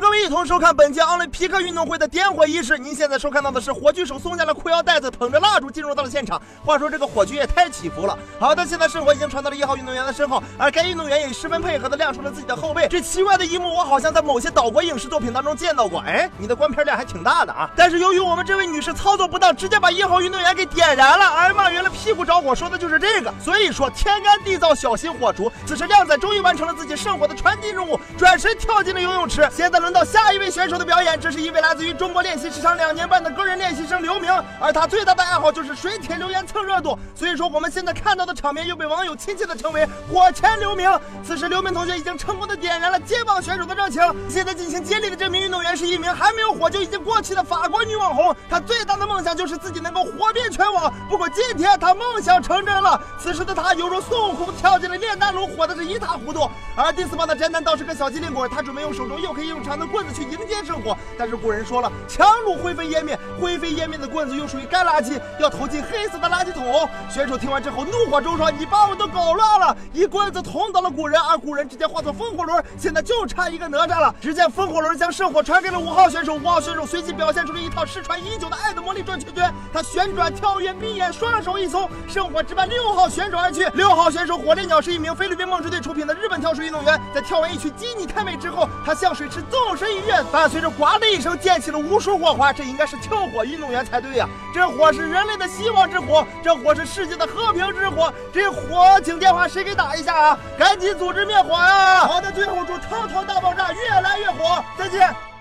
各位一同收看本届奥林匹克运动会的点火仪式。您现在收看到的是火炬手松下了裤腰带子，捧着蜡烛进入到了现场。话说这个火炬也太起伏了。好的，现在圣火已经传到了一号运动员的身后，而该运动员也十分配合的亮出了自己的后背。这奇怪的一幕，我好像在某些岛国影视作品当中见到过。哎，你的观片量还挺大的啊！但是由于我们这位女士操作不当，直接把一号运动员给点燃了。哎呀妈，原来屁股着火说的就是这个。所以说天干地燥，小心火烛。此时靓仔终于完成了自己圣火的传递任务，转身跳进了游泳池。现在轮到下一位选手的表演，这是一位来自于中国练习时长两年半的个人练习生刘明，而他最大的爱好就是水铁留言蹭热度，所以说我们现在看到的场面又被网友亲切的称为“火前刘明”。此时刘明同学已经成功的点燃了接棒选手的热情，现在进行接力的这名运动员是一名还没有火就已经过气的法国女网红，她最大的梦想就是自己能够火遍全网。不过今天她梦想成真了，此时的她犹如孙悟空跳进了炼丹炉，火的是一塌糊涂。而第四棒的宅男倒是个小机灵鬼，他准备用手中又黑又长的棍子去。迎接圣火，但是古人说了，强弩灰飞烟灭，灰飞烟灭的棍子又属于干垃圾，要投进黑色的垃圾桶。选手听完之后怒火中烧，你把我都搞乱了，一棍子捅倒了古人，而古人直接化作风火轮，现在就差一个哪吒了。只见风火轮将圣火传给了五号选手，五号选手随即表现出了一套失传已久的爱的魔力转圈圈，他旋转跳跃闭眼，双手一松，圣火直奔六号选手而去。六号选手火烈鸟是一名菲律宾梦之队出品的日本水运动员，在跳完一曲《基你太美》之后，他向水池纵身一跃。伴随着“呱”的一声，溅起了无数火花。这应该是跳火运动员才对呀！这火是人类的希望之火，这火是世界的和平之火。这火，请电话谁给打一下啊？赶紧组织灭火呀！好的，最后祝《滔滔大爆炸》越来越火！再见。